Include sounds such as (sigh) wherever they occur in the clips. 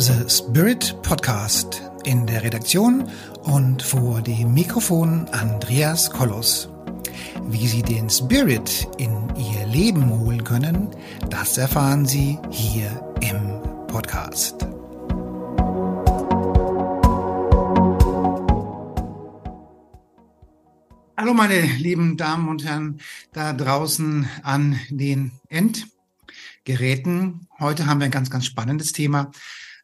The Spirit Podcast. In der Redaktion und vor dem Mikrofon Andreas Kollos. Wie Sie den Spirit in Ihr Leben holen können, das erfahren Sie hier im Podcast. Hallo meine lieben Damen und Herren da draußen an den Endgeräten. Heute haben wir ein ganz, ganz spannendes Thema.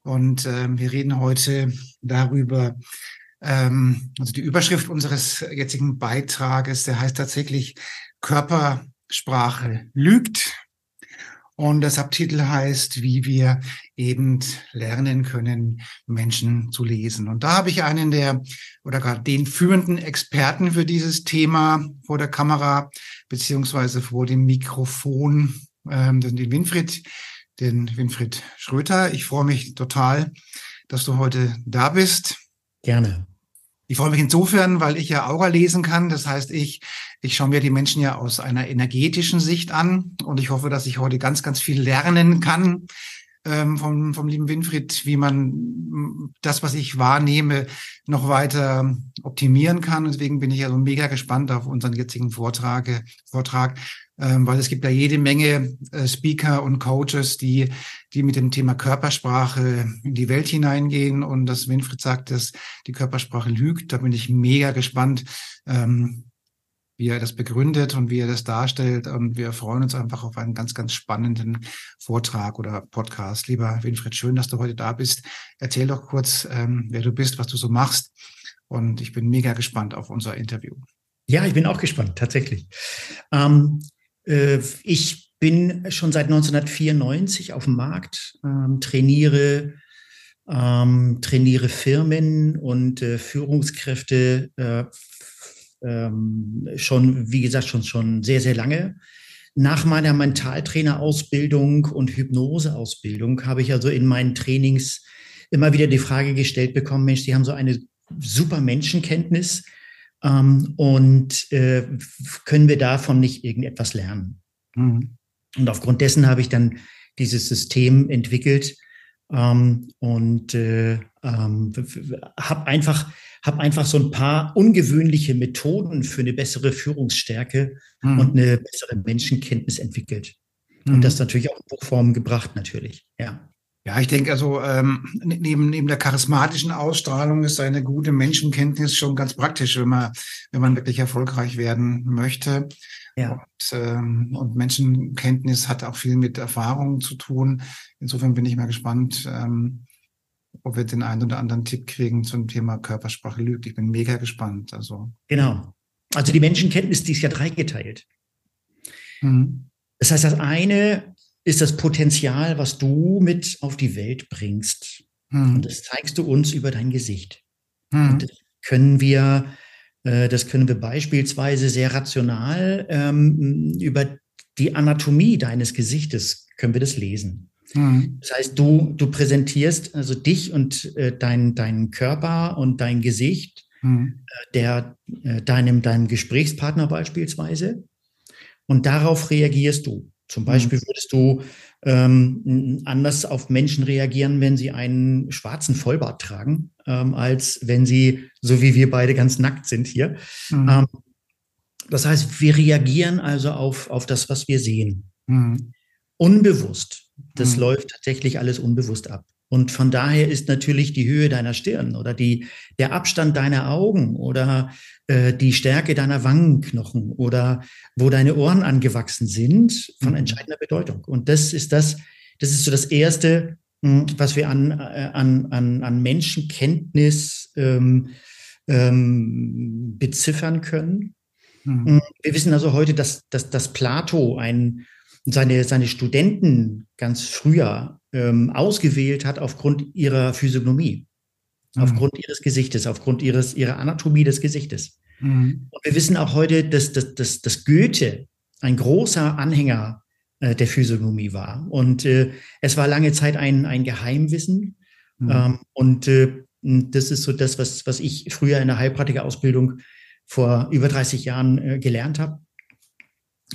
Und äh, wir reden heute darüber, ähm, also die Überschrift unseres jetzigen Beitrages, der heißt tatsächlich Körpersprache lügt. Und das Subtitel heißt, wie wir eben lernen können, Menschen zu lesen. Und da habe ich einen der oder gerade den führenden Experten für dieses Thema vor der Kamera beziehungsweise vor dem Mikrofon, ähm, den Winfried den Winfried Schröter. Ich freue mich total, dass du heute da bist. Gerne. Ich freue mich insofern, weil ich ja Aura lesen kann. Das heißt, ich, ich schaue mir die Menschen ja aus einer energetischen Sicht an und ich hoffe, dass ich heute ganz, ganz viel lernen kann ähm, vom, vom lieben Winfried, wie man das, was ich wahrnehme, noch weiter optimieren kann. Deswegen bin ich ja so mega gespannt auf unseren jetzigen Vortrag, Vortrag weil es gibt ja jede Menge äh, Speaker und Coaches, die, die mit dem Thema Körpersprache in die Welt hineingehen und dass Winfried sagt, dass die Körpersprache lügt. Da bin ich mega gespannt, ähm, wie er das begründet und wie er das darstellt. Und wir freuen uns einfach auf einen ganz, ganz spannenden Vortrag oder Podcast. Lieber Winfried, schön, dass du heute da bist. Erzähl doch kurz, ähm, wer du bist, was du so machst. Und ich bin mega gespannt auf unser Interview. Ja, ich bin auch gespannt, tatsächlich. Ähm, äh, ich bin schon seit 1994 auf dem Markt, ähm, trainiere, ähm, trainiere Firmen und äh, Führungskräfte äh, ähm, schon, wie gesagt, schon, schon sehr, sehr lange. Nach meiner Mentaltrainerausbildung und Hypnoseausbildung habe ich also in meinen Trainings immer wieder die Frage gestellt bekommen, Mensch, Sie haben so eine super Menschenkenntnis ähm, und äh, können wir davon nicht irgendetwas lernen? Mhm. Und aufgrund dessen habe ich dann dieses System entwickelt ähm, und äh, ähm, habe einfach, hab einfach so ein paar ungewöhnliche Methoden für eine bessere Führungsstärke mhm. und eine bessere Menschenkenntnis entwickelt. Mhm. Und das natürlich auch in Buchform gebracht, natürlich, ja. Ja, ich denke also, ähm, neben, neben der charismatischen Ausstrahlung ist eine gute Menschenkenntnis schon ganz praktisch, wenn man, wenn man wirklich erfolgreich werden möchte. Ja. Und, ähm, und Menschenkenntnis hat auch viel mit Erfahrung zu tun. Insofern bin ich mal gespannt, ähm, ob wir den einen oder anderen Tipp kriegen zum Thema Körpersprache lügt. Ich bin mega gespannt. Also. Genau. Also die Menschenkenntnis, die ist ja dreigeteilt. Mhm. Das heißt, das eine ist das Potenzial, was du mit auf die Welt bringst. Hm. Und das zeigst du uns über dein Gesicht. Hm. Und das können wir, äh, das können wir beispielsweise sehr rational ähm, über die Anatomie deines Gesichtes können wir das lesen. Hm. Das heißt, du, du präsentierst also dich und äh, dein, deinen Körper und dein Gesicht hm. äh, der, äh, deinem, deinem Gesprächspartner beispielsweise. Und darauf reagierst du. Zum mhm. Beispiel würdest du ähm, anders auf Menschen reagieren, wenn sie einen schwarzen Vollbart tragen, ähm, als wenn sie, so wie wir beide, ganz nackt sind hier. Mhm. Ähm, das heißt, wir reagieren also auf, auf das, was wir sehen. Mhm. Unbewusst. Das mhm. läuft tatsächlich alles unbewusst ab. Und von daher ist natürlich die Höhe deiner Stirn oder die, der Abstand deiner Augen oder äh, die Stärke deiner Wangenknochen oder wo deine Ohren angewachsen sind von mhm. entscheidender Bedeutung. Und das ist das, das ist so das Erste, hm, was wir an, äh, an, an, an Menschenkenntnis ähm, ähm, beziffern können. Mhm. Hm, wir wissen also heute, dass, dass, dass Plato ein, seine, seine Studenten ganz früher ähm, ausgewählt hat aufgrund ihrer Physiognomie, mhm. aufgrund ihres Gesichtes, aufgrund ihres, ihrer Anatomie des Gesichtes. Mhm. Und wir wissen auch heute, dass, dass, dass, dass Goethe ein großer Anhänger äh, der Physiognomie war. Und äh, es war lange Zeit ein, ein Geheimwissen. Mhm. Ähm, und äh, das ist so das, was, was ich früher in der Heilpraktikerausbildung vor über 30 Jahren äh, gelernt habe.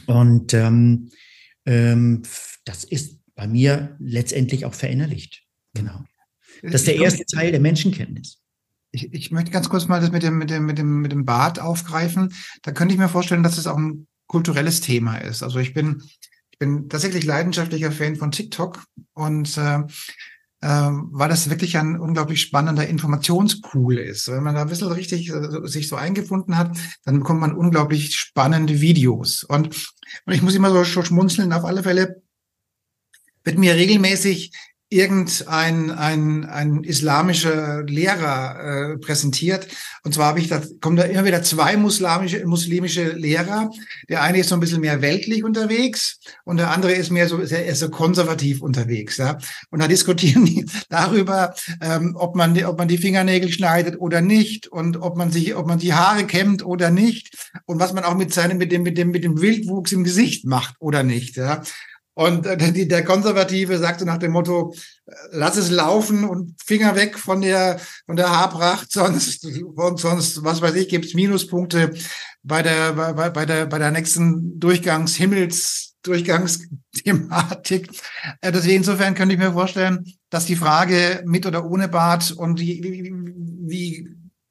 Und ähm, ähm, das ist bei mir letztendlich auch verinnerlicht. Genau. Das ist der erste Teil der Menschenkenntnis. Ich, ich möchte ganz kurz mal das mit dem, mit dem, mit dem, mit dem Bad aufgreifen. Da könnte ich mir vorstellen, dass es auch ein kulturelles Thema ist. Also ich bin, ich bin tatsächlich leidenschaftlicher Fan von TikTok und äh, äh, weil das wirklich ein unglaublich spannender Informationspool ist. Wenn man da ein bisschen richtig äh, sich so eingefunden hat, dann bekommt man unglaublich spannende Videos. Und, und ich muss immer so schmunzeln, auf alle Fälle wird mir regelmäßig irgendein ein, ein islamischer Lehrer äh, präsentiert. Und zwar habe ich da, kommen da immer wieder zwei muslimische, muslimische Lehrer. Der eine ist so ein bisschen mehr weltlich unterwegs und der andere ist mehr so, sehr, so konservativ unterwegs. Ja? Und da diskutieren (laughs) die darüber, ähm, ob, man, ob man die Fingernägel schneidet oder nicht und ob man sich, ob man die Haare kämmt oder nicht und was man auch mit seinem, mit dem, mit dem, mit dem Wildwuchs im Gesicht macht oder nicht. Ja? Und äh, der Konservative sagte nach dem Motto, lass es laufen und Finger weg von der, von der Haarpracht, (laughs) sonst, sonst, was weiß ich, gibt's Minuspunkte bei der, bei, bei der, bei der nächsten Durchgangs, Himmels, Durchgangsthematik. Äh, deswegen insofern könnte ich mir vorstellen, dass die Frage mit oder ohne Bart und wie, wie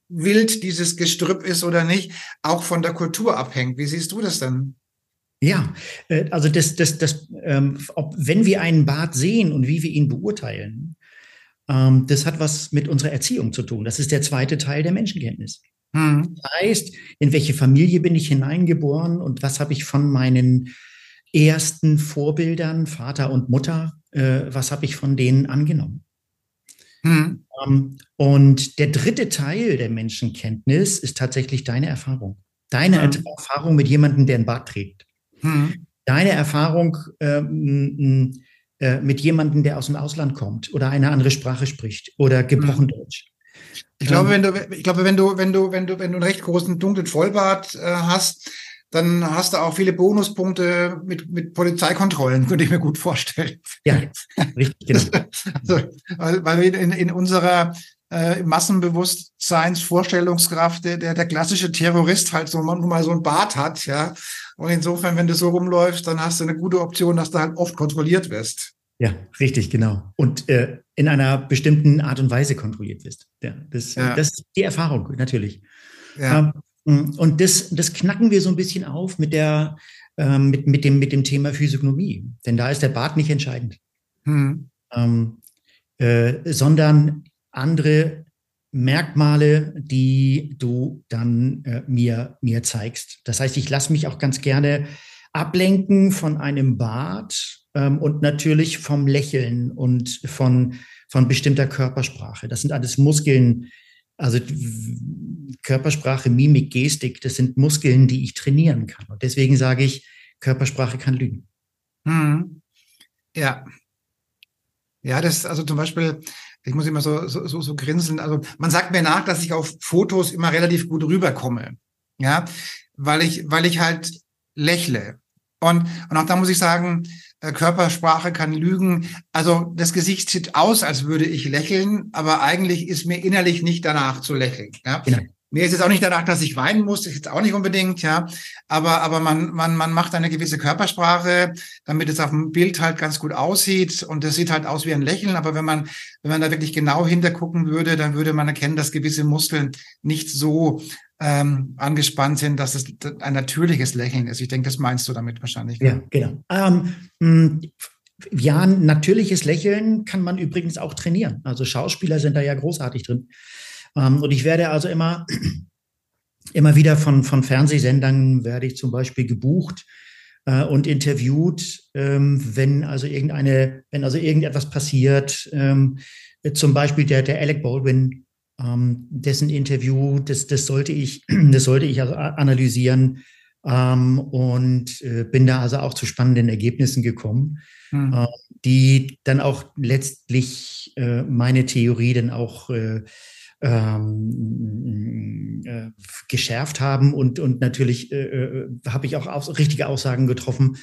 wild dieses Gestrüpp ist oder nicht, auch von der Kultur abhängt. Wie siehst du das denn? Ja, äh, also das, das, das, ähm, ob, wenn wir einen Bart sehen und wie wir ihn beurteilen, ähm, das hat was mit unserer Erziehung zu tun. Das ist der zweite Teil der Menschenkenntnis. Hm. Das heißt, in welche Familie bin ich hineingeboren und was habe ich von meinen ersten Vorbildern, Vater und Mutter, äh, was habe ich von denen angenommen? Hm. Ähm, und der dritte Teil der Menschenkenntnis ist tatsächlich deine Erfahrung. Deine hm. Erfahrung mit jemandem, der einen Bart trägt. Hm. Deine Erfahrung ähm, äh, mit jemandem, der aus dem Ausland kommt oder eine andere Sprache spricht oder gebrochen hm. Deutsch. Ich glaube, ähm, wenn du, ich glaube, wenn du, wenn du, wenn du, wenn du einen recht großen dunklen Vollbart äh, hast, dann hast du auch viele Bonuspunkte mit, mit Polizeikontrollen, (laughs) könnte ich mir gut vorstellen. Ja, richtig, genau. (laughs) also, weil, wir in, in unserer äh, Massenbewusstseinsvorstellungskraft der, der, der klassische Terrorist halt so nun mal so ein Bart hat, ja. Und insofern, wenn du so rumläufst, dann hast du eine gute Option, dass du halt oft kontrolliert wirst. Ja, richtig, genau. Und äh, in einer bestimmten Art und Weise kontrolliert wirst. Ja, das, ja. das ist die Erfahrung, natürlich. Ja. Ähm, und das, das knacken wir so ein bisschen auf mit der, ähm, mit, mit, dem, mit dem Thema Physiognomie. Denn da ist der Bart nicht entscheidend. Hm. Ähm, äh, sondern andere Merkmale, die du dann äh, mir, mir zeigst. Das heißt, ich lasse mich auch ganz gerne ablenken von einem Bart ähm, und natürlich vom Lächeln und von, von bestimmter Körpersprache. Das sind alles Muskeln, also Körpersprache, Mimik, Gestik, das sind Muskeln, die ich trainieren kann. Und deswegen sage ich, Körpersprache kann lügen. Hm. Ja. Ja, das, also zum Beispiel, ich muss immer so, so, so, so grinsen. Also man sagt mir nach, dass ich auf Fotos immer relativ gut rüberkomme. Ja, weil ich, weil ich halt lächle. Und, und auch da muss ich sagen, äh, Körpersprache kann lügen. Also das Gesicht sieht aus, als würde ich lächeln, aber eigentlich ist mir innerlich nicht danach zu lächeln. Ja? Genau. Mir ist es auch nicht danach, dass ich weinen muss, ist jetzt auch nicht unbedingt, ja. Aber, aber man, man, man macht eine gewisse Körpersprache, damit es auf dem Bild halt ganz gut aussieht. Und das sieht halt aus wie ein Lächeln. Aber wenn man, wenn man da wirklich genau hintergucken würde, dann würde man erkennen, dass gewisse Muskeln nicht so ähm, angespannt sind, dass es ein natürliches Lächeln ist. Ich denke, das meinst du damit wahrscheinlich. Ne? Ja, genau. Ähm, ja, natürliches Lächeln kann man übrigens auch trainieren. Also Schauspieler sind da ja großartig drin. Ähm, und ich werde also immer, immer wieder von, von Fernsehsendern werde ich zum Beispiel gebucht äh, und interviewt, ähm, wenn also irgendeine, wenn also irgendetwas passiert, ähm, zum Beispiel der, der Alec Baldwin, ähm, dessen Interview, das, das sollte ich, (clears throat) das sollte ich also analysieren. Ähm, und äh, bin da also auch zu spannenden Ergebnissen gekommen, mhm. äh, die dann auch letztlich äh, meine Theorie dann auch äh, ähm, äh, geschärft haben und, und natürlich äh, äh, habe ich auch aus, richtige Aussagen getroffen.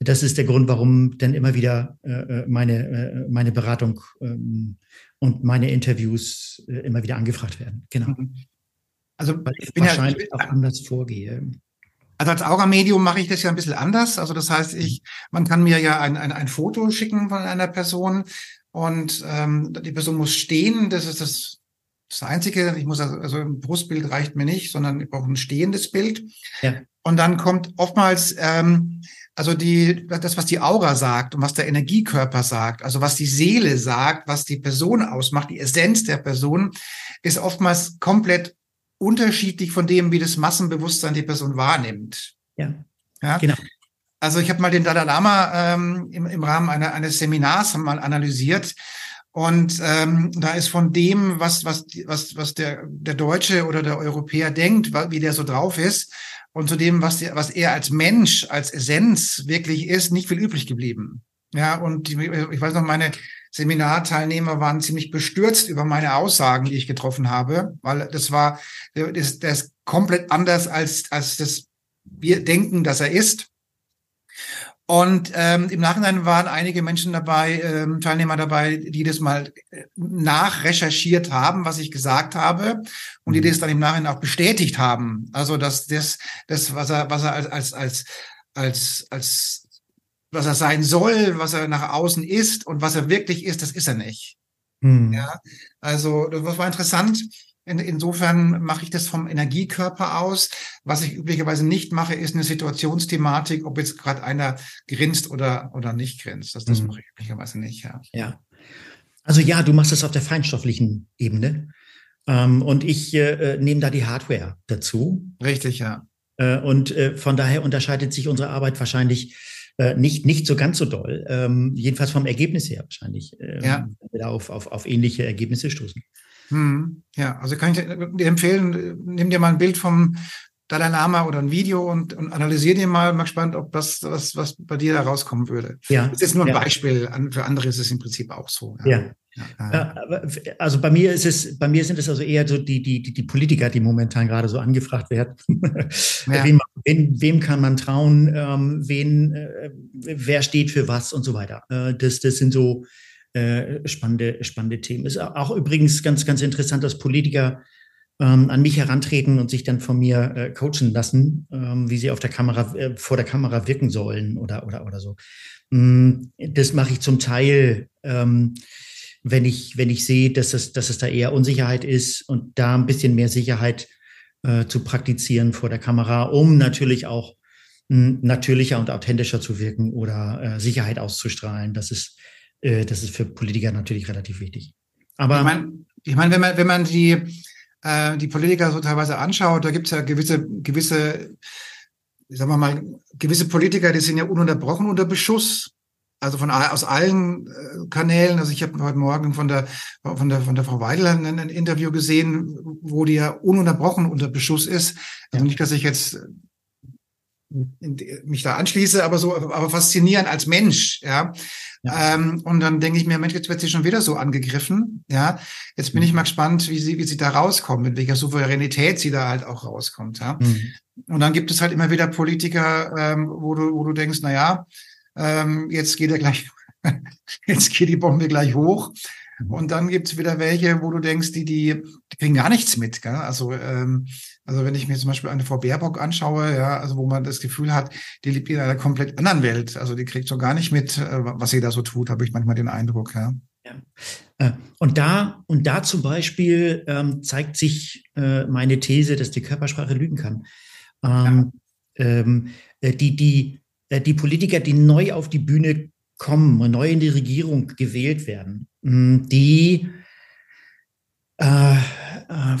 Das ist der Grund, warum dann immer wieder äh, äh meine, äh, meine Beratung ähm, und meine Interviews äh, immer wieder angefragt werden. Genau. Mhm. Also Weil ich bin wahrscheinlich ja, ich bin, auch anders vorgehe. Also als Aura-Medium mache ich das ja ein bisschen anders. Also das heißt, ich, man kann mir ja ein, ein, ein Foto schicken von einer Person und ähm, die Person muss stehen. Das ist das, das Einzige. Ich muss also, also ein Brustbild reicht mir nicht, sondern ich brauche ein stehendes Bild. Ja. Und dann kommt oftmals ähm, also die, das, was die Aura sagt und was der Energiekörper sagt, also was die Seele sagt, was die Person ausmacht, die Essenz der Person, ist oftmals komplett unterschiedlich von dem, wie das Massenbewusstsein die Person wahrnimmt. Ja, ja? genau. Also ich habe mal den Dalai Lama ähm, im, im Rahmen einer, eines Seminars mal analysiert und ähm, da ist von dem, was was was was der der Deutsche oder der Europäer denkt, wie der so drauf ist, und zu dem, was, was er als Mensch, als Essenz wirklich ist, nicht viel übrig geblieben. Ja, und die, ich weiß noch, meine Seminarteilnehmer waren ziemlich bestürzt über meine Aussagen, die ich getroffen habe, weil das war, das, das ist komplett anders als, als das wir denken, dass er ist. Und ähm, im Nachhinein waren einige Menschen dabei, ähm, Teilnehmer dabei, die das mal äh, nachrecherchiert haben, was ich gesagt habe, und die mhm. das dann im Nachhinein auch bestätigt haben. Also dass das, das was er, was er als als als als, als was er sein soll, was er nach außen ist und was er wirklich ist, das ist er nicht. Mhm. Ja, also das war interessant. In, insofern mache ich das vom Energiekörper aus. Was ich üblicherweise nicht mache, ist eine Situationsthematik, ob jetzt gerade einer grinst oder, oder nicht grinst. Das, das mhm. mache ich üblicherweise nicht. Ja. ja. Also ja, du machst das auf der feinstofflichen Ebene. Ähm, und ich äh, nehme da die Hardware dazu. Richtig, ja. Äh, und äh, von daher unterscheidet sich unsere Arbeit wahrscheinlich äh, nicht, nicht so ganz so doll. Ähm, jedenfalls vom Ergebnis her wahrscheinlich. Ähm, ja. Wir da auf, auf, auf ähnliche Ergebnisse stoßen. Hm, ja, also kann ich dir empfehlen, nimm dir mal ein Bild vom Dalai Lama oder ein Video und, und analysier dir mal. Mal gespannt, ob das was, was bei dir da rauskommen würde. Ja. Das ist nur ein ja. Beispiel. Für andere ist es im Prinzip auch so. Ja. ja. ja. Also bei mir ist es, bei mir sind es also eher so die, die, die Politiker, die momentan gerade so angefragt werden. (laughs) wem, wem, wem, kann man trauen? Ähm, wen, äh, wer steht für was und so weiter. Äh, das, das sind so, äh, spannende, spannende Themen. Ist auch übrigens ganz, ganz interessant, dass Politiker ähm, an mich herantreten und sich dann von mir äh, coachen lassen, ähm, wie sie auf der Kamera, äh, vor der Kamera wirken sollen oder, oder, oder so. Mm, das mache ich zum Teil, ähm, wenn ich, wenn ich sehe, dass es, dass es da eher Unsicherheit ist und da ein bisschen mehr Sicherheit äh, zu praktizieren vor der Kamera, um natürlich auch mm, natürlicher und authentischer zu wirken oder äh, Sicherheit auszustrahlen. Das ist, äh, das ist für Politiker natürlich relativ wichtig. Aber ich meine, ich mein, wenn man, wenn man die, äh, die Politiker so teilweise anschaut, da gibt es ja gewisse, gewisse, sagen wir mal, gewisse Politiker, die sind ja ununterbrochen unter Beschuss. Also von aus allen äh, Kanälen. Also ich habe heute Morgen von der von der von der Frau Weidel ein, ein Interview gesehen, wo die ja ununterbrochen unter Beschuss ist. Also nicht, dass ich jetzt mich da anschließe, aber so, aber faszinierend als Mensch, ja. ja. Ähm, und dann denke ich mir, Mensch, jetzt wird sie schon wieder so angegriffen, ja. Jetzt bin mhm. ich mal gespannt, wie sie, wie sie da rauskommt, mit welcher Souveränität sie da halt auch rauskommt, ja. Mhm. Und dann gibt es halt immer wieder Politiker, ähm, wo du, wo du denkst, na ja, ähm, jetzt geht er gleich, (laughs) jetzt geht die Bombe gleich hoch. Mhm. Und dann gibt's wieder welche, wo du denkst, die, die, die kriegen gar nichts mit. Gell? Also, ähm, also wenn ich mir zum Beispiel eine Frau Baerbock anschaue, ja, also wo man das Gefühl hat, die lebt in einer komplett anderen Welt. Also die kriegt so gar nicht mit, äh, was sie da so tut, habe ich manchmal den Eindruck. Ja. ja. Äh, und da, und da zum Beispiel ähm, zeigt sich äh, meine These, dass die Körpersprache lügen kann. Ähm, ja. ähm, äh, die, die, die Politiker, die neu auf die Bühne kommen, neu in die Regierung gewählt werden, die, äh, äh,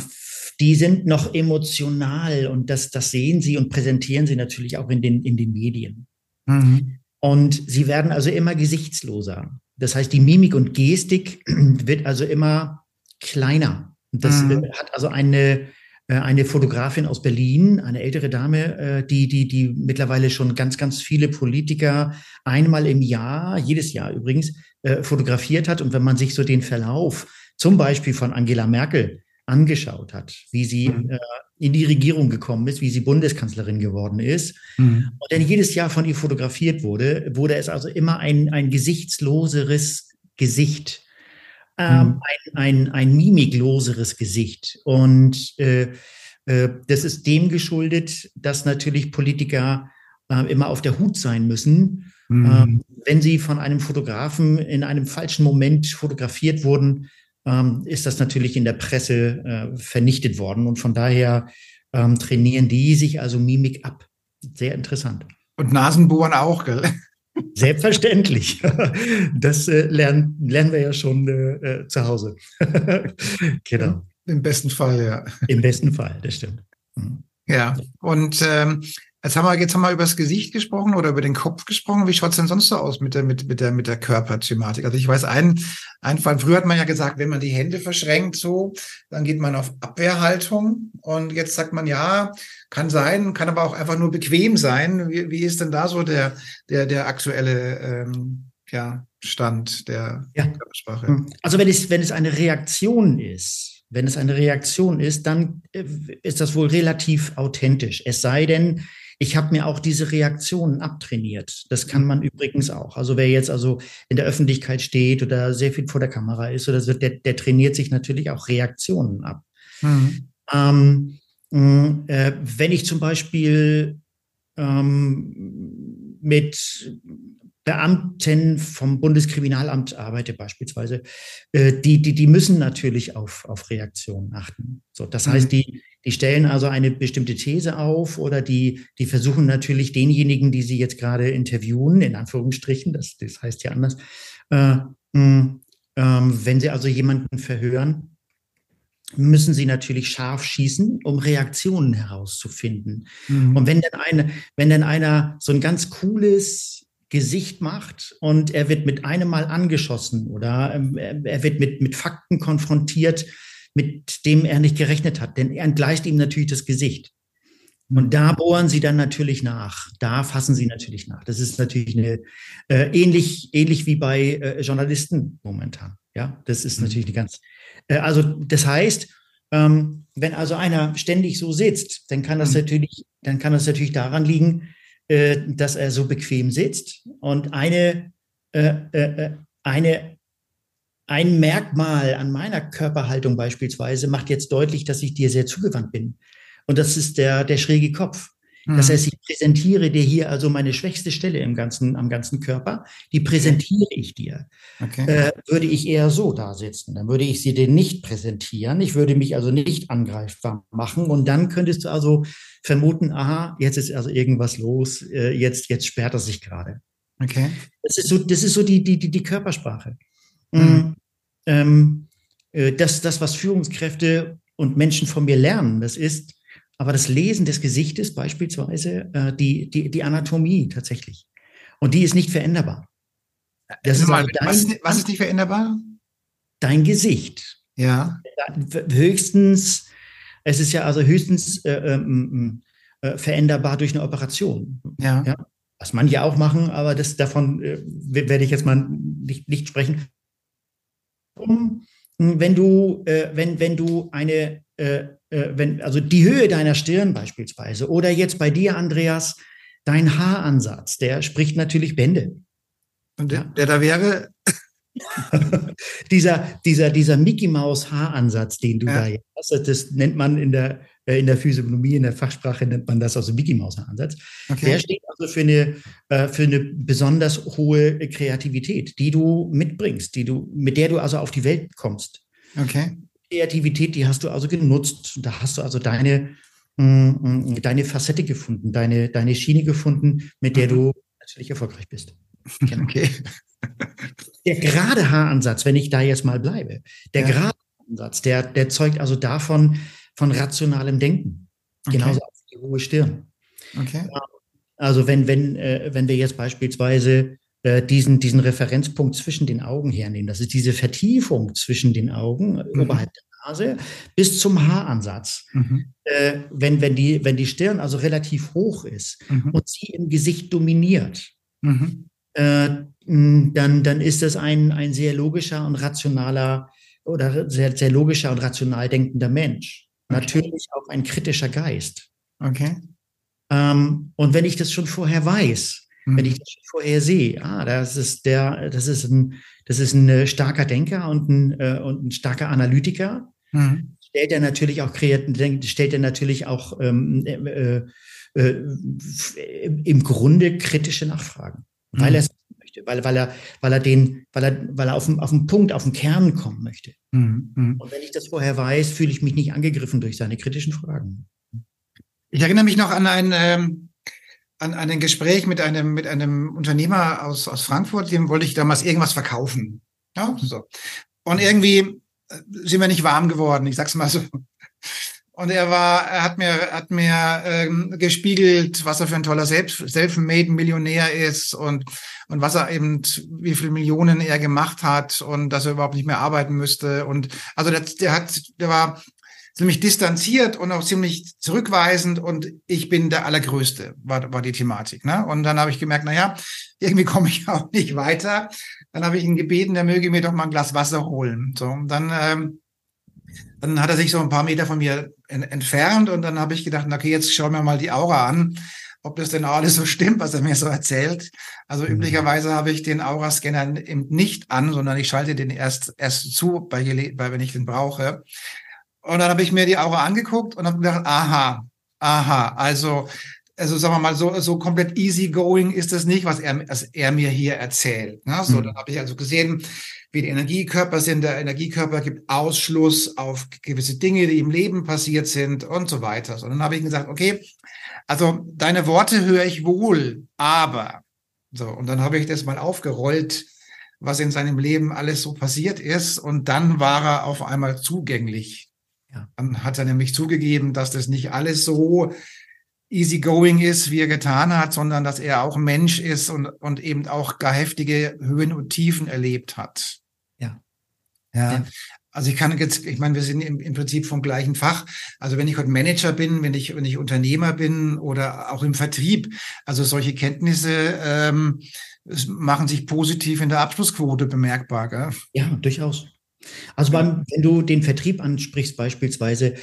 die sind noch emotional und das, das sehen sie und präsentieren sie natürlich auch in den, in den Medien. Mhm. Und sie werden also immer gesichtsloser. Das heißt, die Mimik und Gestik (clears throat) wird also immer kleiner. Das mhm. hat also eine, äh, eine Fotografin aus Berlin, eine ältere Dame, äh, die, die, die mittlerweile schon ganz, ganz viele Politiker einmal im Jahr, jedes Jahr übrigens, äh, fotografiert hat. Und wenn man sich so den Verlauf zum Beispiel von Angela Merkel angeschaut hat, wie sie mhm. äh, in die Regierung gekommen ist, wie sie Bundeskanzlerin geworden ist, mhm. und dann jedes Jahr von ihr fotografiert wurde, wurde es also immer ein, ein gesichtsloseres Gesicht ähm, mhm. ein, ein, ein mimikloseres Gesicht. Und äh, äh, das ist dem geschuldet, dass natürlich Politiker äh, immer auf der Hut sein müssen, mhm. ähm, wenn sie von einem Fotografen in einem falschen Moment fotografiert wurden, ähm, ist das natürlich in der Presse äh, vernichtet worden. Und von daher ähm, trainieren die sich also Mimik ab. Sehr interessant. Und Nasenbohren auch, gell? (laughs) Selbstverständlich. (laughs) Das äh, lernen, lernen wir ja schon äh, äh zu Hause. (laughs) genau. Im besten Fall, ja. Im besten Fall, das stimmt. Mhm. Ja, und ähm, Jetzt haben wir, jetzt haben wir über das Gesicht gesprochen oder über den Kopf gesprochen. Wie schaut's denn sonst so aus mit der, mit, mit der, mit der Körperthematik? Also ich weiß, ein, ein Fall, früher hat man ja gesagt, wenn man die Hände verschränkt so, dann geht man auf Abwehrhaltung. Und jetzt sagt man, ja, kann sein, kann aber auch einfach nur bequem sein. Wie, wie ist denn da so der, der, der aktuelle, ähm, ja, Stand der ja. Körpersprache? Hm. Also wenn es, wenn es eine Reaktion ist, wenn es eine Reaktion ist, dann äh, ist das wohl relativ authentisch. Es sei denn, ich habe mir auch diese Reaktionen abtrainiert. Das kann man übrigens auch. Also wer jetzt also in der Öffentlichkeit steht oder sehr viel vor der Kamera ist, oder so, der, der trainiert sich natürlich auch Reaktionen ab. Mhm. Ähm, äh, wenn ich zum Beispiel ähm, mit Beamten vom Bundeskriminalamt arbeite beispielsweise, äh, die, die, die müssen natürlich auf, auf Reaktionen achten. So, das mhm. heißt, die, die stellen also eine bestimmte These auf oder die, die versuchen natürlich denjenigen, die sie jetzt gerade interviewen, in Anführungsstrichen, das, das heißt ja anders, äh, mh, ähm, wenn sie also jemanden verhören, müssen sie natürlich scharf schießen, um Reaktionen herauszufinden. Mhm. Und wenn dann, eine, wenn dann einer so ein ganz cooles Gesicht macht und er wird mit einem Mal angeschossen oder ähm, er wird mit, mit Fakten konfrontiert, mit dem er nicht gerechnet hat, denn er entgleicht ihm natürlich das Gesicht. Und da bohren sie dann natürlich nach. Da fassen sie natürlich nach. Das ist natürlich eine, äh, ähnlich, ähnlich wie bei äh, Journalisten momentan. Ja, das ist mhm. natürlich eine ganz, also das heißt, ähm, wenn also einer ständig so sitzt, dann kann das mhm. natürlich, dann kann das natürlich daran liegen, äh, dass er so bequem sitzt und eine, äh, äh, eine ein Merkmal an meiner Körperhaltung beispielsweise macht jetzt deutlich, dass ich dir sehr zugewandt bin. Und das ist der, der schräge Kopf. Mhm. Das heißt, ich präsentiere dir hier also meine schwächste Stelle im ganzen, am ganzen Körper, die präsentiere ich dir. Okay. Äh, würde ich eher so da sitzen, dann würde ich sie dir nicht präsentieren. Ich würde mich also nicht angreifbar machen. Und dann könntest du also vermuten, aha, jetzt ist also irgendwas los, äh, jetzt, jetzt sperrt er sich gerade. Okay. Das ist so, das ist so die, die, die, die Körpersprache. Mhm. Ähm, äh, das, das, was Führungskräfte und Menschen von mir lernen, das ist aber das Lesen des Gesichtes beispielsweise, äh, die, die, die Anatomie tatsächlich. Und die ist nicht veränderbar. Das ist mal, dein, was, was ist nicht veränderbar? Dein Gesicht. Ja. Höchstens, es ist ja also höchstens äh, ähm, äh, veränderbar durch eine Operation. Ja. ja. Was manche auch machen, aber das, davon äh, werde ich jetzt mal nicht, nicht sprechen wenn du, äh, wenn, wenn du eine, äh, äh, wenn, also die Höhe deiner Stirn beispielsweise oder jetzt bei dir, Andreas, dein Haaransatz, der spricht natürlich Bände. Und der, der da wäre? (laughs) dieser, dieser, dieser Mickey Maus Haaransatz, den du ja. da jetzt hast, das nennt man in der, äh, in der Physiognomie, in der Fachsprache nennt man das also Mickey Maus Ansatz. Okay. Der steht also für eine, äh, für eine besonders hohe Kreativität, die du mitbringst, die du, mit der du also auf die Welt kommst. Okay. Kreativität, die hast du also genutzt. Da hast du also deine, mm, mm, deine Facette gefunden, deine, deine Schiene gefunden, mit der du natürlich erfolgreich bist. Genau. (laughs) Okay. Der gerade Haaransatz, wenn ich da jetzt mal bleibe, der ja. gerade Haaransatz, der, der zeugt also davon, von rationalem Denken. Okay. Genauso auf die hohe Stirn. Okay. Also wenn, wenn, äh, wenn wir jetzt beispielsweise diesen, diesen Referenzpunkt zwischen den Augen hernehmen, das ist diese Vertiefung zwischen den Augen mhm. oberhalb der Nase bis zum Haaransatz. Mhm. Äh, wenn, wenn, die, wenn die Stirn also relativ hoch ist mhm. und sie im Gesicht dominiert, mhm. äh, dann, dann ist das ein, ein sehr logischer und rationaler oder sehr, sehr logischer und rational denkender Mensch. Natürlich auch ein kritischer Geist. Okay. Ähm, und wenn ich das schon vorher weiß, mhm. wenn ich das schon vorher sehe, ah, das ist der, das ist ein, das ist ein äh, starker Denker und ein, äh, und ein starker Analytiker, mhm. stellt er natürlich auch stellt er natürlich auch ähm, äh, äh, im Grunde kritische Nachfragen, mhm. weil er es möchte, weil, weil er, weil er den, weil er, weil er auf den, auf den Punkt, auf den Kern kommen möchte. Mhm. mhm. Und wenn ich das vorher weiß, fühle ich mich nicht angegriffen durch seine kritischen Fragen. Ich erinnere mich noch an ein, ähm, an, an ein Gespräch mit einem, mit einem Unternehmer aus, aus Frankfurt, dem wollte ich damals irgendwas verkaufen. Ja, so. Und irgendwie äh, sind wir nicht warm geworden, ich sag's mal so. Und er war, er hat mir, hat mir ähm, gespiegelt, was er für ein toller Selbst, self-made Millionär ist und und was er eben, wie viele Millionen er gemacht hat und dass er überhaupt nicht mehr arbeiten müsste. Und also der, der hat, der war ziemlich distanziert und auch ziemlich zurückweisend und ich bin der Allergrößte, war, war die Thematik. Ne? Und dann habe ich gemerkt, na ja, irgendwie komme ich (laughs) auch nicht weiter. Dann habe ich ihn gebeten, der möge mir doch mal ein Glas Wasser holen. So, und dann, ähm, dann hat er sich so ein paar Meter von mir entfernt und dann habe ich gedacht, okay, jetzt schauen wir mal die Aura an, ob das denn alles so stimmt, was er mir so erzählt. Also mhm. üblicherweise habe ich den Aura-Scanner eben nicht an, sondern ich schalte den erst erst zu, bei, bei wenn ich den brauche. Und dann habe ich mir die Aura angeguckt und habe gedacht, aha, aha, also also sagen wir mal so so komplett easygoing ist das nicht, was er was er mir hier erzählt. Ne? So, mhm. dann habe ich also gesehen, wie die Energiekörper sind. Der Energiekörper gibt Ausschluss auf gewisse Dinge, die im Leben passiert sind und so weiter. So, dann habe ich gesagt, okay, also deine Worte höre ich wohl, aber so und dann habe ich das mal aufgerollt, was in seinem Leben alles so passiert ist und dann war er auf einmal zugänglich ja. Dann hat er nämlich zugegeben, dass das nicht alles so easygoing ist, wie er getan hat, sondern dass er auch Mensch ist und, und eben auch gar heftige Höhen und Tiefen erlebt hat. Ja. Ja. ja. Also ich kann jetzt, ich meine, wir sind im, im Prinzip vom gleichen Fach. Also wenn ich heute Manager bin, wenn ich, wenn ich Unternehmer bin oder auch im Vertrieb, also solche Kenntnisse ähm, machen sich positiv in der Abschlussquote bemerkbar. Gell? Ja, durchaus. Also beim, wenn du den Vertrieb ansprichst beispielsweise,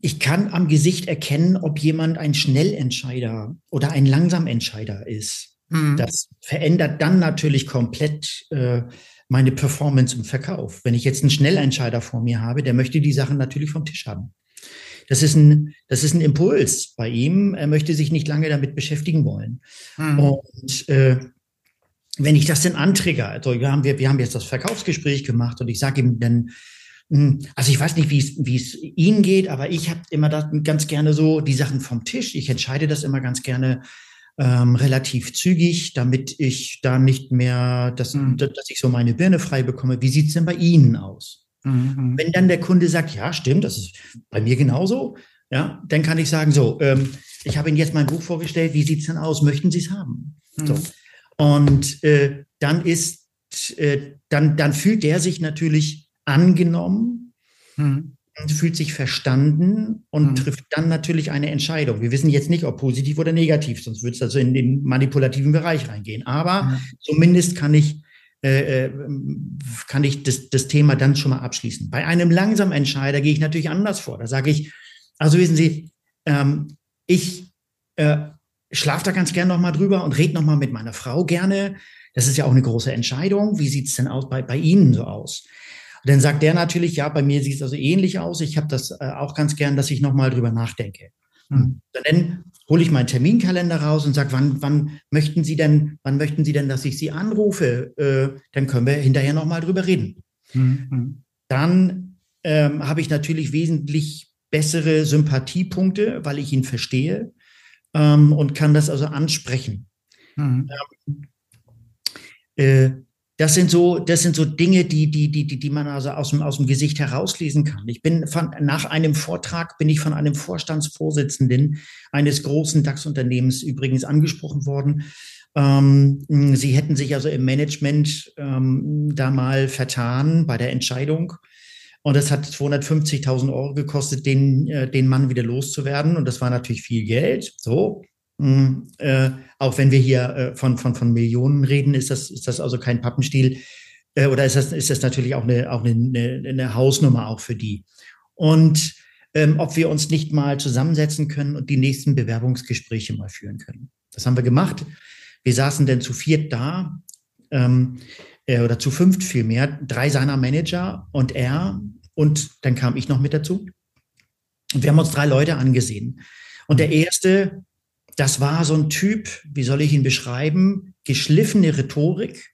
ich kann am Gesicht erkennen, ob jemand ein Schnellentscheider oder ein Langsamentscheider ist. Mhm. Das verändert dann natürlich komplett äh, meine Performance im Verkauf. Wenn ich jetzt einen Schnellentscheider vor mir habe, der möchte die Sachen natürlich vom Tisch haben. Das ist ein, das ist ein Impuls bei ihm. Er möchte sich nicht lange damit beschäftigen wollen. Mhm. Und äh, wenn ich das denn antrigger, also wir haben, wir, wir haben jetzt das Verkaufsgespräch gemacht und ich sage ihm dann, hm, also ich weiß nicht, wie es, wie es Ihnen geht, aber ich habe immer das, ganz gerne so die Sachen vom Tisch. Ich entscheide das immer ganz gerne ähm, relativ zügig, damit ich da nicht mehr, dass, mhm. dass ich so meine Birne frei bekomme. Wie sieht's denn bei Ihnen aus? Mhm. Wenn dann der Kunde sagt, ja, stimmt, das ist bei mir genauso, ja, dann kann ich sagen, so, ähm, ich habe Ihnen jetzt mein Buch vorgestellt, wie sieht's denn aus? Möchten Sie es haben? Mhm. So. Und äh, dann ist, äh, dann, dann fühlt der sich natürlich angenommen mhm. und fühlt sich verstanden und mhm. trifft dann natürlich eine Entscheidung. Wir wissen jetzt nicht, ob positiv oder negativ, sonst würde es also in den manipulativen Bereich reingehen. Aber mhm. zumindest kann ich äh, äh, kann ich das, das Thema dann schon mal abschließen. Bei einem langsamen Entscheider gehe ich natürlich anders vor. Da sage ich, also wissen Sie, ähm, ich äh, schlaf da ganz gern nochmal drüber und red nochmal mit meiner Frau gerne. Das ist ja auch eine große Entscheidung. Wie sieht's denn aus bei, bei Ihnen so aus? Und dann sagt der natürlich, ja, bei mir sieht es also ähnlich aus. Ich habe das äh, auch ganz gern, dass ich nochmal drüber nachdenke. Hm. Dann hole ich meinen Terminkalender raus und sage, wann, wann möchten Sie denn, wann möchten Sie denn, dass ich Sie anrufe? Äh, dann können wir hinterher nochmal drüber reden. Hm. Dann ähm, habe ich natürlich wesentlich bessere Sympathiepunkte, weil ich ihn verstehe ähm, und kann das also ansprechen. Mhm. Ähm, äh, das sind so, das sind so Dinge, die, die, die, die, die man also aus dem, aus dem Gesicht herauslesen kann. Ich bin von, nach einem Vortrag bin ich von einem Vorstandsvorsitzenden eines großen DAX-Unternehmens übrigens angesprochen worden. Ähm, sie hätten sich also im Management ähm, da mal vertan bei der Entscheidung und es hat 250.000 Euro gekostet, den, äh, den Mann wieder loszuwerden. Und das war natürlich viel Geld. So. Mm, äh, auch wenn wir hier äh, von, von, von Millionen reden, ist das, ist das also kein Pappenstiel. Äh, oder ist das, ist das natürlich auch eine, auch eine, eine Hausnummer auch für die. Und ähm, ob wir uns nicht mal zusammensetzen können und die nächsten Bewerbungsgespräche mal führen können. Das haben wir gemacht. Wir saßen denn zu viert da. Ähm, äh, oder zu fünft vielmehr, drei seiner Manager und er und dann kam ich noch mit dazu. Und wir haben uns drei Leute angesehen. Und der erste, das war so ein Typ, wie soll ich ihn beschreiben? Geschliffene Rhetorik.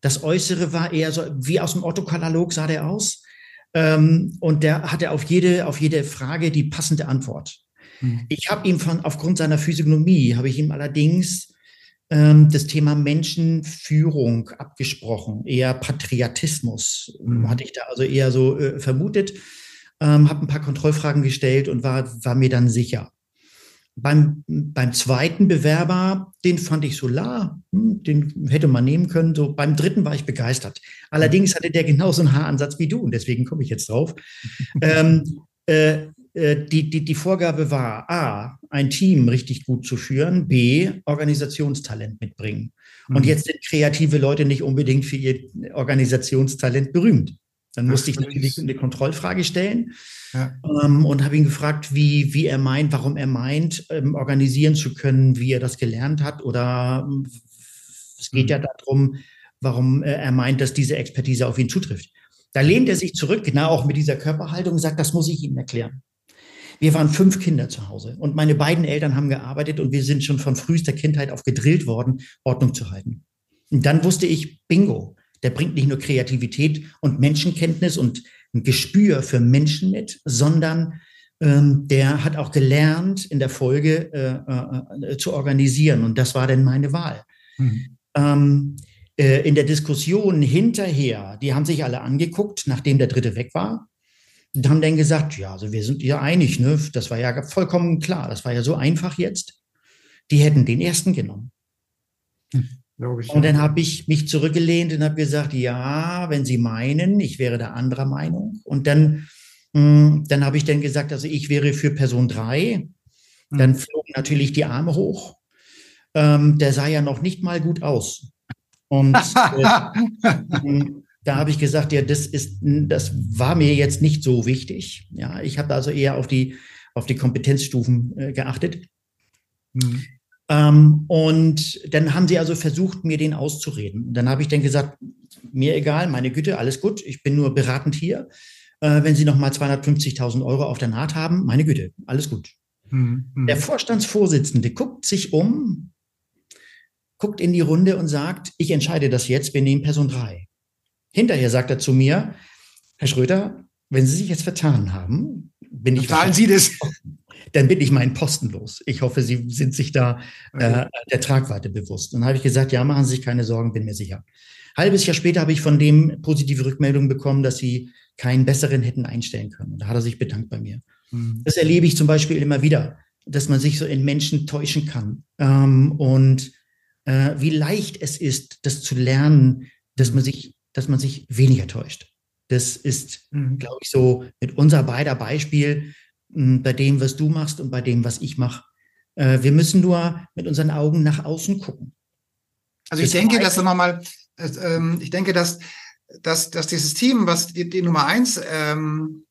Das Äußere war eher so, wie aus dem Otto-Katalog sah der aus. Ähm, und der hatte auf jede, auf jede Frage die passende Antwort. Mhm. Ich habe ihm von, aufgrund seiner Physiognomie, habe ich ihm allerdings das Thema Menschenführung abgesprochen, eher Patriotismus, mhm. hatte ich da also eher so äh, vermutet, ähm, habe ein paar Kontrollfragen gestellt und war, war mir dann sicher. Beim, beim zweiten Bewerber, den fand ich solar, hm, den hätte man nehmen können. So beim dritten war ich begeistert. Allerdings hatte der genauso einen Haaransatz wie du und deswegen komme ich jetzt drauf. (laughs) ähm, äh, äh, die, die, die Vorgabe war, A, ein Team richtig gut zu führen, B, Organisationstalent mitbringen. Mhm. Und jetzt sind kreative Leute nicht unbedingt für ihr Organisationstalent berühmt. Dann musste ich natürlich eine Kontrollfrage stellen ja. ähm, und habe ihn gefragt, wie, wie er meint, warum er meint, ähm, organisieren zu können, wie er das gelernt hat. Oder ähm, es geht mhm. ja darum, warum äh, er meint, dass diese Expertise auf ihn zutrifft. Da lehnt er sich zurück, genau auch mit dieser Körperhaltung und sagt, das muss ich Ihnen erklären. Wir waren fünf Kinder zu Hause und meine beiden Eltern haben gearbeitet und wir sind schon von frühester Kindheit auf gedrillt worden, Ordnung zu halten. Und dann wusste ich, bingo, der bringt nicht nur Kreativität und Menschenkenntnis und ein Gespür für Menschen mit, sondern ähm, der hat auch gelernt, in der Folge äh, äh, zu organisieren. Und das war dann meine Wahl. Mhm. Ähm, äh, in der Diskussion hinterher, die haben sich alle angeguckt, nachdem der Dritte weg war, und haben dann gesagt, ja, also wir sind ja einig, ne? Das war ja vollkommen klar. Das war ja so einfach jetzt. Die hätten den ersten genommen. Hm. Und dann habe ich mich zurückgelehnt und habe gesagt, ja, wenn Sie meinen, ich wäre da anderer Meinung. Und dann, mh, hm, dann habe ich dann gesagt, also ich wäre für Person drei. Dann hm. flogen natürlich die Arme hoch. Ähm, der sah ja noch nicht mal gut aus. Und (laughs) äh, da habe ich gesagt, ja, das ist, das war mir jetzt nicht so wichtig. Ja, ich habe also eher auf die, auf die Kompetenzstufen äh, geachtet. Mhm. Ähm, und dann haben sie also versucht, mir den auszureden. Dann habe ich dann gesagt, mir egal, meine Güte, alles gut, ich bin nur beratend hier. Äh, wenn Sie noch mal 250.000 Euro auf der Naht haben, meine Güte, alles gut. Mhm. Der Vorstandsvorsitzende guckt sich um, guckt in die Runde und sagt, ich entscheide das jetzt, wir nehmen Person 3. Hinterher sagt er zu mir, Herr Schröder, wenn Sie sich jetzt vertan haben, bin ich. Zahlen Sie das (laughs) dann bin ich meinen Posten los. Ich hoffe, Sie sind sich da äh, der Tragweite bewusst. Und dann habe ich gesagt, ja, machen Sie sich keine Sorgen, bin mir sicher. Halbes Jahr später habe ich von dem positive Rückmeldung bekommen, dass sie keinen besseren hätten einstellen können. Und da hat er sich bedankt bei mir. Mhm. Das erlebe ich zum Beispiel immer wieder, dass man sich so in Menschen täuschen kann. Ähm, und äh, wie leicht es ist, das zu lernen, dass man sich, dass man sich weniger täuscht. Das ist, mhm. glaube ich, so mit unser beider Beispiel bei dem, was du machst und bei dem, was ich mache. Äh, wir müssen nur mit unseren Augen nach außen gucken. Also ich denke, dass nochmal, ähm, ich denke, dass, dass, dass dieses Team, was die, die Nummer eins ähm,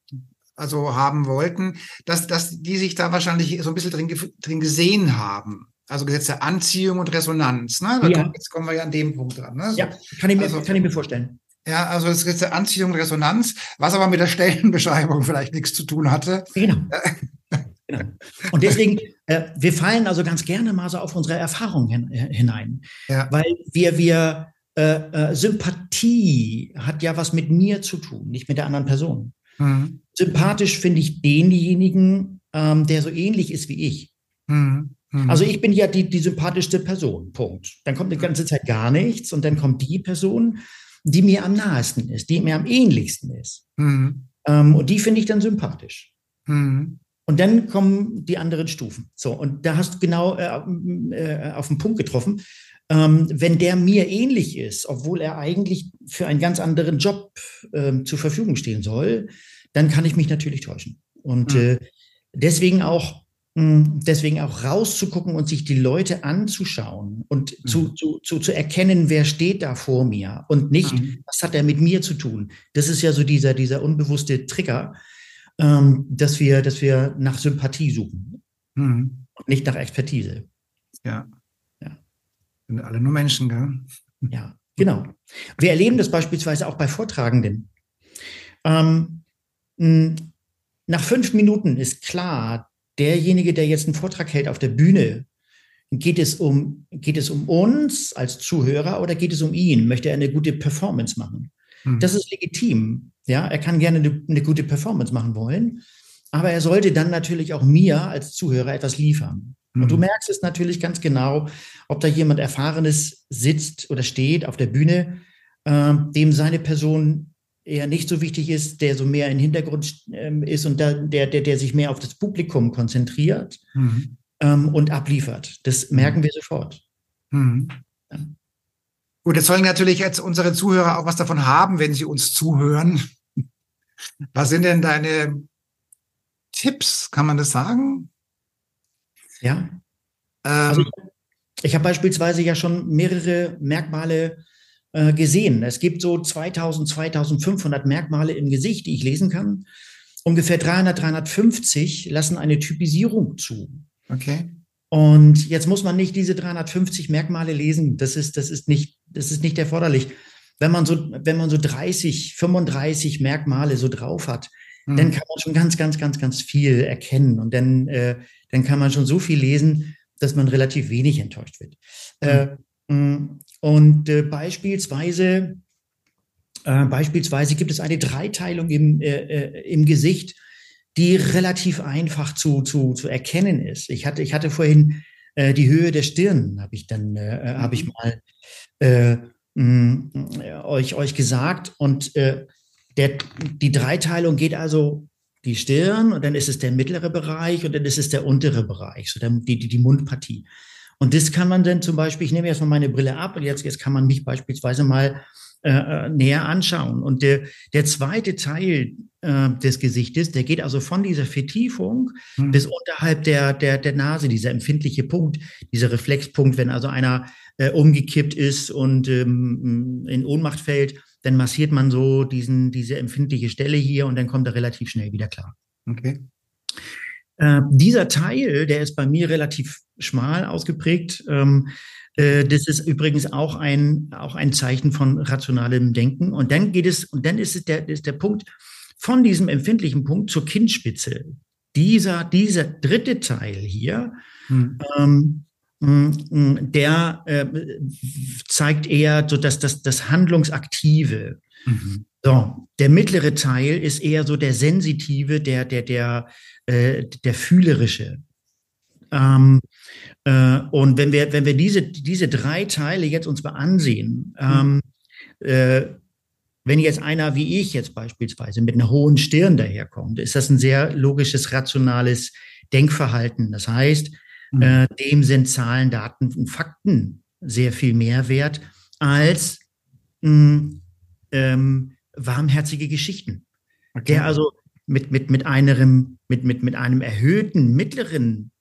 also haben wollten, dass, dass die sich da wahrscheinlich so ein bisschen drin, drin gesehen haben. Also Gesetz der Anziehung und Resonanz. Ne? Ja. Kommt, jetzt kommen wir ja an dem Punkt dran. Ne? So, ja, kann ich, mir, also, kann ich mir vorstellen. Ja, also es gibt Anziehung, Resonanz, was aber mit der Stellenbeschreibung (laughs) vielleicht nichts zu tun hatte. Genau. (laughs) genau. Und deswegen, äh, wir fallen also ganz gerne mal so auf unsere Erfahrung hin, äh, hinein. Ja. Weil wir, wir äh, äh, Sympathie hat ja was mit mir zu tun, nicht mit der anderen Person. Mhm. Sympathisch finde ich denjenigen, ähm, der so ähnlich ist wie ich. Mhm. Mhm. Also ich bin ja die, die sympathischste Person. Punkt. Dann kommt die ganze Zeit gar nichts und dann kommt die Person die mir am nahesten ist, die mir am ähnlichsten ist. Mhm. Ähm, und die finde ich dann sympathisch. Mhm. Und dann kommen die anderen Stufen. So, und da hast du genau äh, äh, auf den Punkt getroffen. Ähm, wenn der mir ähnlich ist, obwohl er eigentlich für einen ganz anderen Job äh, zur Verfügung stehen soll, dann kann ich mich natürlich täuschen. Und mhm. äh, deswegen auch deswegen auch rauszugucken und sich die Leute anzuschauen und mhm. zu, zu, zu, zu, erkennen, wer steht da vor mir und nicht, mhm. was hat er mit mir zu tun. Das ist ja so dieser, dieser unbewusste Trigger, ähm, dass, wir, dass wir nach Sympathie suchen mhm. und nicht nach Expertise. Ja. ja. Sind alle nur Menschen, gell? Ja, genau. Wir erleben das beispielsweise auch bei Vortragenden. Ähm, hm, nach fünf Minuten ist klar, derjenige, der jetzt einen Vortrag hält auf der Bühne, geht es um, geht es um uns als Zuhörer oder geht es um ihn? Möchte er eine gute Performance machen? Mhm. Das ist legitim. Ja, er kann gerne eine, eine gute Performance machen wollen, aber er sollte dann natürlich auch mir als Zuhörer etwas liefern. Mhm. Und du mhm. merkst es natürlich ganz genau, ob da jemand Erfahrenes sitzt oder steht auf der Bühne, äh, dem seine Person eher nicht so wichtig ist, der so mehr im Hintergrund äh, ist und da, der, der, der sich mehr auf das Publikum konzentriert mhm. ähm, und abliefert. Das merken wir sofort. Mhm. Ja. Gut, jetzt sollen natürlich jetzt unsere Zuhörer auch was davon haben, wenn sie uns zuhören. (laughs) Was sind denn deine Tipps? Kann man das sagen? Ja. Ähm, also ich habe beispielsweise ja schon mehrere Merkmale äh, gesehen. Es gibt so 2000, 2500 Merkmale im Gesicht, die ich lesen kann. Ungefähr 300, 350 lassen eine Typisierung zu. Okay. Und jetzt muss man nicht diese 350 Merkmale lesen. Das ist, das ist nicht, das ist nicht erforderlich. Wenn man so, wenn man so 30, 35 Merkmale so drauf hat, mhm. dann kann man schon ganz, ganz, ganz, ganz viel erkennen. Und dann, äh, dann kann man schon so viel lesen, dass man relativ wenig enttäuscht wird. Mhm. Äh, mm, und äh, beispielsweise, äh, beispielsweise gibt es eine Dreiteilung im, äh, äh, im Gesicht, die relativ einfach zu, zu, zu erkennen ist. Ich hatte, ich hatte vorhin äh, die Höhe der Stirn, habe ich dann äh, habe ich mhm. mal mh, euch, euch gesagt. Und der, die Dreiteilung geht also die Stirn und dann ist es der mittlere Bereich und dann ist es der untere Bereich, so der, die, die, die Mundpartie. Und das kann man dann zum Beispiel, ich nehme jetzt mal meine Brille ab und jetzt, jetzt kann man mich beispielsweise mal äh, äh, näher anschauen. Und der, der zweite Teil äh, des Gesichtes, der geht also von dieser Vertiefung mhm. bis unterhalb der, der, der Nase, dieser empfindliche Punkt, dieser Reflexpunkt, wenn also einer äh, umgekippt ist und ähm, in Ohnmacht fällt, dann massiert man so diesen, diese empfindliche Stelle hier und dann kommt er relativ schnell wieder klar. Okay. Äh, dieser Teil, der ist bei mir relativ schmal ausgeprägt. Ähm, äh, das ist übrigens auch ein, auch ein Zeichen von rationalem Denken. Und dann geht es, und dann ist es der, ist der Punkt von diesem empfindlichen Punkt zur Kinnspitze. Dieser, dieser dritte Teil hier, hm. ähm, der äh, zeigt eher so dass das, das Handlungsaktive. Mhm. So, der mittlere Teil ist eher so der sensitive, der, der, der, äh, der fühlerische. Ähm, äh, und wenn wir, wenn wir diese, diese drei Teile jetzt uns mal ansehen, ähm, äh, wenn jetzt einer wie ich jetzt beispielsweise mit einer hohen Stirn daherkommt, ist das ein sehr logisches, rationales Denkverhalten. Das heißt, mhm. äh, dem sind Zahlen, Daten und Fakten sehr viel mehr wert als mh, ähm, warmherzige Geschichten. Okay. Der also mit, mit, mit, einem, mit, mit, mit einem erhöhten mittleren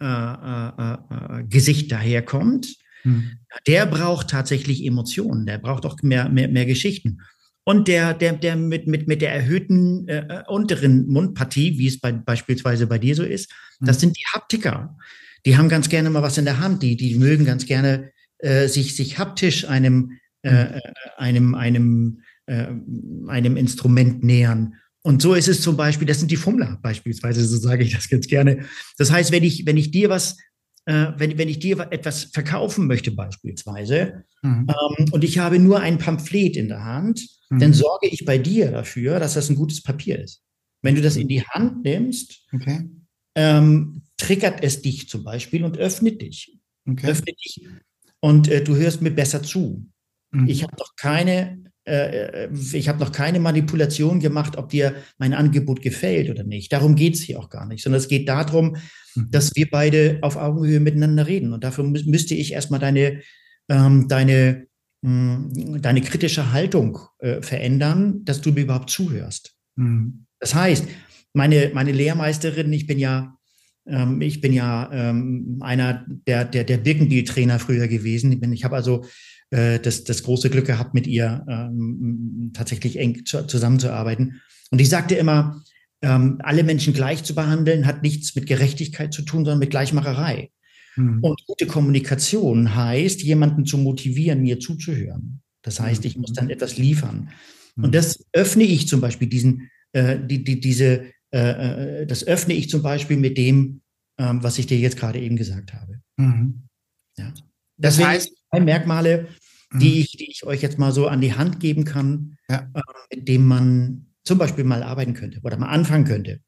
äh, äh, äh, Gesicht daherkommt, mhm. der braucht tatsächlich Emotionen, der braucht auch mehr, mehr, mehr Geschichten. Und der, der, der mit, mit, mit der erhöhten äh, unteren Mundpartie, wie es bei, beispielsweise bei dir so ist, mhm. das sind die Haptiker. Die haben ganz gerne mal was in der Hand, die, die mögen ganz gerne äh, sich, sich haptisch einem, äh, mhm. einem, einem, äh, einem Instrument nähern. Und so ist es zum Beispiel, das sind die Fummler beispielsweise, so sage ich das ganz gerne. Das heißt, wenn ich, wenn ich dir was, äh, wenn, wenn ich dir etwas verkaufen möchte beispielsweise mhm. ähm, und ich habe nur ein Pamphlet in der Hand, mhm. dann sorge ich bei dir dafür, dass das ein gutes Papier ist. Wenn du das in die Hand nimmst, okay. ähm, triggert es dich zum Beispiel und öffnet dich. Okay. Öffnet dich und äh, du hörst mir besser zu. Mhm. Ich habe doch keine ich habe noch keine Manipulation gemacht, ob dir mein Angebot gefällt oder nicht. Darum geht es hier auch gar nicht, sondern es geht darum, mhm. dass wir beide auf Augenhöhe miteinander reden. Und dafür mü müsste ich erstmal deine, ähm, deine, mh, hm, deine kritische Haltung äh, verändern, dass du mir überhaupt zuhörst. Mhm. Das heißt, meine, meine Lehrmeisterin, ich bin ja ähm, ich bin ja ähm, einer der, der, der Birkenbiel-Trainer früher gewesen. Ich, bin, ich habe also äh, das, das große Glück gehabt, mit ihr ähm, tatsächlich eng zu, zusammenzuarbeiten. Und ich sagte immer, ähm, alle Menschen gleich zu behandeln, hat nichts mit Gerechtigkeit zu tun, sondern mit Gleichmacherei. Mhm. Und gute Kommunikation heißt, jemanden zu motivieren, mir zuzuhören. Das heißt, ich muss dann etwas liefern. Mhm. Und das öffne ich zum Beispiel diesen äh, die, die, diese, äh, äh, das öffne ich zum Beispiel mit dem, ähm, was ich dir jetzt gerade eben gesagt habe. Mhm. Ja. Das, das heißt, zwei Merkmale, die mhm. ich, die ich euch jetzt mal so an die Hand geben kann, ja. äh, mit dem man zum Beispiel mal arbeiten könnte oder mal anfangen könnte.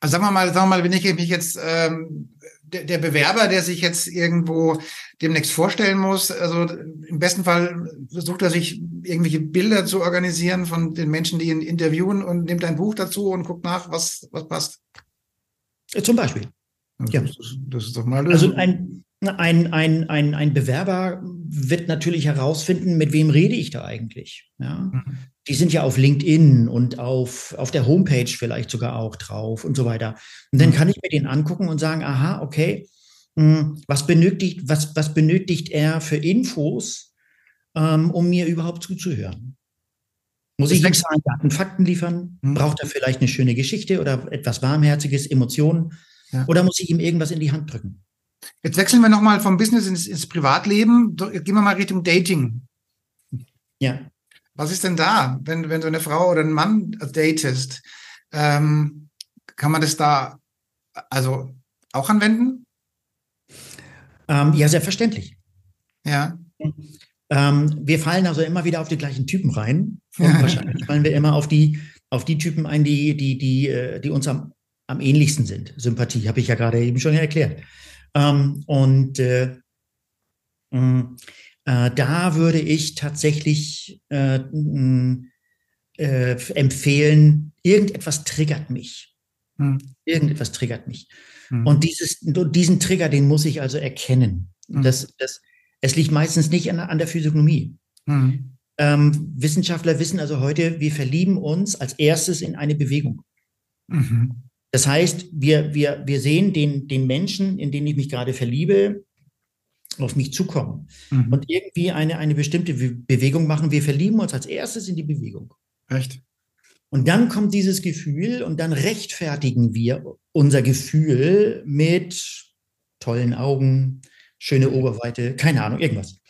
Also sagen wir mal, sagen wir mal, wenn ich mich jetzt ähm, der, der Bewerber, der sich jetzt irgendwo demnächst vorstellen muss, also im besten Fall versucht er sich irgendwelche Bilder zu organisieren von den Menschen, die ihn interviewen und nimmt ein Buch dazu und guckt nach, was was passt. Zum Beispiel. Also ja. Das, das, ist doch mal. Also ein, ein, ein, ein, ein Bewerber wird natürlich herausfinden, mit wem rede ich da eigentlich. Ja? Mhm. Die sind ja auf LinkedIn und auf, auf der Homepage vielleicht sogar auch drauf und so weiter. Und dann mhm. kann ich mir den angucken und sagen, aha, okay, hm, was benötigt, was, was benötigt er für Infos, ähm, um mir überhaupt zuzuhören? Muss ich ihm Zahlen, Daten, Fakten liefern? Mhm. Braucht er vielleicht eine schöne Geschichte oder etwas Warmherziges, Emotionen? Ja. Oder muss ich ihm irgendwas in die Hand drücken? Jetzt wechseln wir nochmal vom Business ins, ins Privatleben. Gehen wir mal Richtung Dating. Ja. Was ist denn da, wenn, wenn du eine Frau oder einen Mann datest? Ähm, kann man das da also auch anwenden? Ähm, ja, selbstverständlich. Ja. Ähm, wir fallen also immer wieder auf die gleichen Typen rein. Und (laughs) wahrscheinlich fallen wir immer auf die, auf die Typen ein, die, die, die, äh, die uns am, am ähnlichsten sind. Sympathie, habe ich ja gerade eben schon erklärt. Ähm, und äh, mm, äh, da würde ich tatsächlich äh, mm, äh, empfehlen, irgendetwas triggert mich. Hm. Irgendetwas triggert mich. Hm. Und dieses, diesen Trigger, den muss ich also erkennen. Hm. Das, das, es liegt meistens nicht an, an der Physiognomie. Hm. Ähm, Wissenschaftler wissen also heute, wir verlieben uns als erstes in eine Bewegung. Mhm. Das heißt, wir, wir, wir sehen den, den Menschen, in den ich mich gerade verliebe, auf mich zukommen mhm. und irgendwie eine, eine bestimmte Bewegung machen. Wir verlieben uns als erstes in die Bewegung. Echt? Und dann kommt dieses Gefühl und dann rechtfertigen wir unser Gefühl mit tollen Augen, schöne Oberweite, keine Ahnung, irgendwas.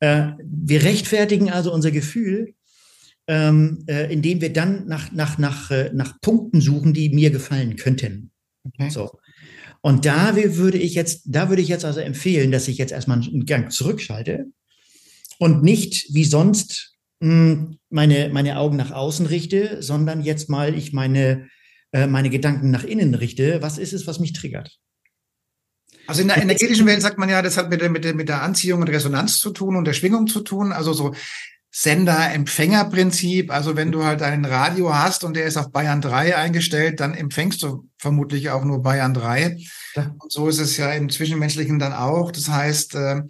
Äh, wir rechtfertigen also unser Gefühl ähm, äh, indem wir dann nach, nach, nach, äh, nach Punkten suchen, die mir gefallen könnten. Okay. So. Und da würde ich jetzt, da würde ich jetzt also empfehlen, dass ich jetzt erstmal einen Gang zurückschalte und nicht wie sonst mh, hm, meine, meine Augen nach außen richte, sondern jetzt mal ich meine, äh, meine Gedanken nach innen richte. Was ist es, was mich triggert? Also in der energetischen Welt sagt man ja, das hat mit der, mit der, mit der Anziehung und Resonanz zu tun und der Schwingung zu tun. Also so Sender-Empfänger-Prinzip. Also wenn du halt einen Radio hast und der ist auf Bayern 3 eingestellt, dann empfängst du vermutlich auch nur Bayern 3. Ja. Und so ist es ja im Zwischenmenschlichen dann auch. Das heißt, äh,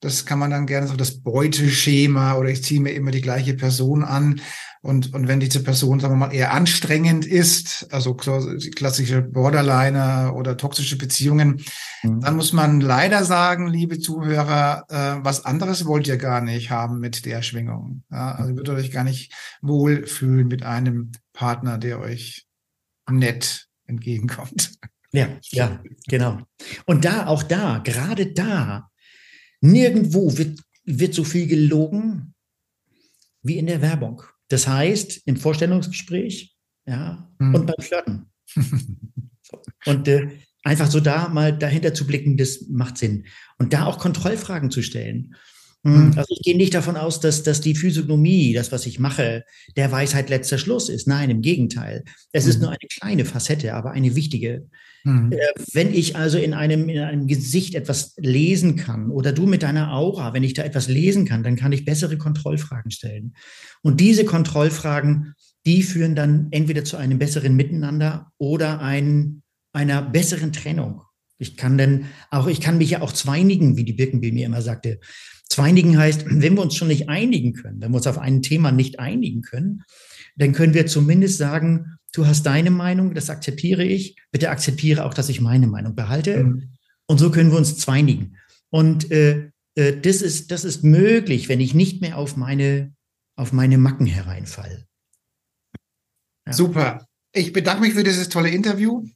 das kann man dann gerne so das Beuteschema oder ich ziehe mir immer die gleiche Person an. Und, und wenn diese Person, sagen wir mal, eher anstrengend ist, also klassische Borderliner oder toxische Beziehungen, mhm. dann muss man leider sagen, liebe Zuhörer, äh, was anderes wollt ihr gar nicht haben mit der Schwingung. Ja, also würdet euch gar nicht wohlfühlen mit einem Partner, der euch nett entgegenkommt. Ja, ja, genau. Und da, auch da, gerade da, nirgendwo wird, wird so viel gelogen wie in der Werbung. Das heißt, im Vorstellungsgespräch ja, mhm. und beim Flirten. und äh, einfach so da mal dahinter zu blicken, das macht Sinn. Und da auch Kontrollfragen zu stellen. Mhm. Also ich gehe nicht davon aus, dass, dass die Physiognomie, das, was ich mache, der Weisheit letzter Schluss ist. Nein, im Gegenteil. Es mhm. ist nur eine kleine Facette, aber eine wichtige. Mhm. Äh, wenn ich also in einem, in einem Gesicht etwas lesen kann oder du mit deiner Aura, wenn ich da etwas lesen kann, dann kann ich bessere Kontrollfragen stellen. Und diese Kontrollfragen, die führen dann entweder zu einem besseren Miteinander oder ein, einer besseren Trennung. Ich kann denn auch, ich kann mich ja auch zweinigen, wie die Birkenbill mir immer sagte. Zweinigen heißt, wenn wir uns schon nicht einigen können, wenn wir uns auf ein Thema nicht einigen können, dann können wir zumindest sagen, du hast deine Meinung, das akzeptiere ich, bitte akzeptiere auch, dass ich meine Meinung behalte. Mhm. Und so können wir uns zweinigen. Und äh, äh, das, ist, das ist möglich, wenn ich nicht mehr auf meine, auf meine Macken hereinfalle. Ja. Super. Ich bedanke mich für dieses tolle Interview.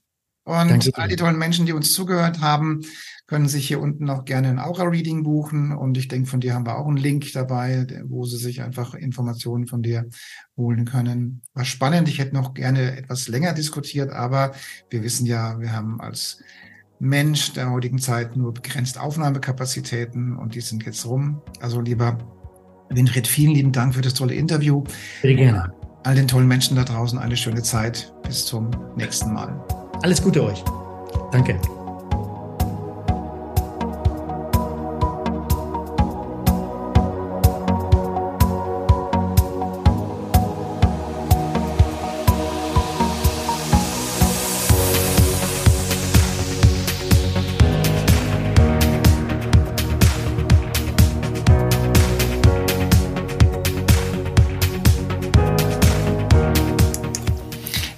Und Danke all die tollen Menschen, die uns zugehört haben, können sich hier unten auch gerne ein Aura-Reading buchen. Und ich denke, von dir haben wir auch einen Link dabei, wo sie sich einfach Informationen von dir holen können. War spannend. Ich hätte noch gerne etwas länger diskutiert, aber wir wissen ja, wir haben als Mensch der heutigen Zeit nur begrenzt Aufnahmekapazitäten und die sind jetzt rum. Also lieber Winfried, vielen lieben Dank für das tolle Interview. Sehr gerne. All den tollen Menschen da draußen eine schöne Zeit. Bis zum nächsten Mal. Alles Gute euch. Danke.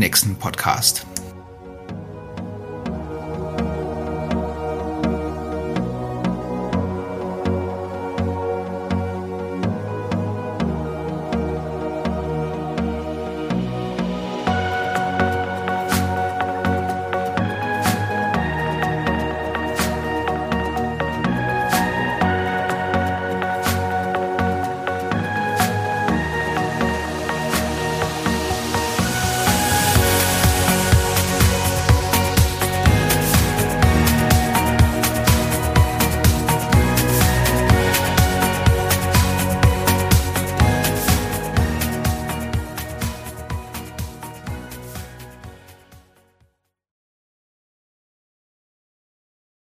nächsten Podcast.